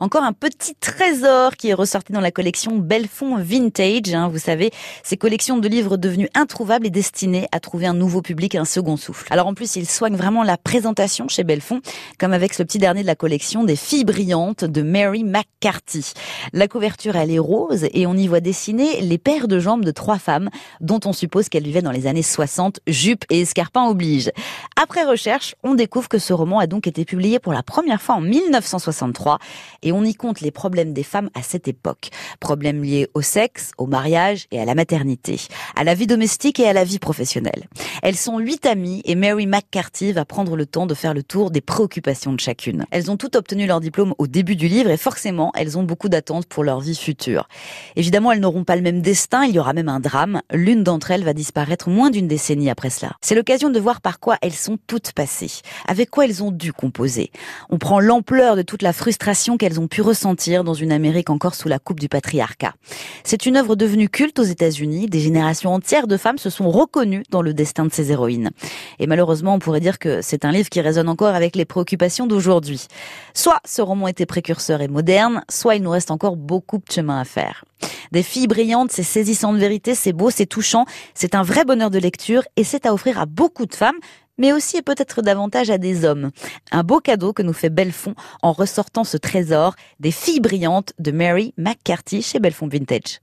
Encore un petit trésor qui est ressorti dans la collection Belfond Vintage. Hein, vous savez, ces collections de livres devenus introuvables et destinées à trouver un nouveau public, un second souffle. Alors en plus, ils soignent vraiment la présentation chez Belfond, comme avec ce petit dernier de la collection des filles brillantes de Mary McCarthy. La couverture, elle est rose et on y voit dessiner les paires de jambes de trois femmes dont on suppose qu'elles vivaient dans les années 60, jupe et escarpins oblige. Après recherche, on découvre que ce roman a donc été publié pour la première fois en 1963 et on y compte les problèmes des femmes à cette époque. Problèmes liés au sexe, au mariage et à la maternité, à la vie domestique et à la vie professionnelle. Elles sont huit amies et Mary McCarthy va prendre le temps de faire le tour des préoccupations de chacune. Elles ont toutes obtenu leur diplôme au début du livre et forcément, elles ont beaucoup d'attentes pour leur vie future. Évidemment, elles n'auront pas le même destin, il y aura même un drame. L'une d'entre elles va disparaître moins d'une décennie après cela. C'est l'occasion de voir par quoi elles sont toutes passées, avec quoi elles ont dû composer. On prend l'ampleur de toute la frustration ont pu ressentir dans une Amérique encore sous la coupe du patriarcat. C'est une œuvre devenue culte aux États-Unis. Des générations entières de femmes se sont reconnues dans le destin de ces héroïnes. Et malheureusement, on pourrait dire que c'est un livre qui résonne encore avec les préoccupations d'aujourd'hui. Soit ce roman était précurseur et moderne, soit il nous reste encore beaucoup de chemin à faire. Des filles brillantes, c'est saisissant de vérité, c'est beau, c'est touchant, c'est un vrai bonheur de lecture et c'est à offrir à beaucoup de femmes, mais aussi et peut-être davantage à des hommes. Un beau cadeau que nous fait Belfond en ressortant ce trésor des filles brillantes de Mary McCarthy chez Belfond Vintage.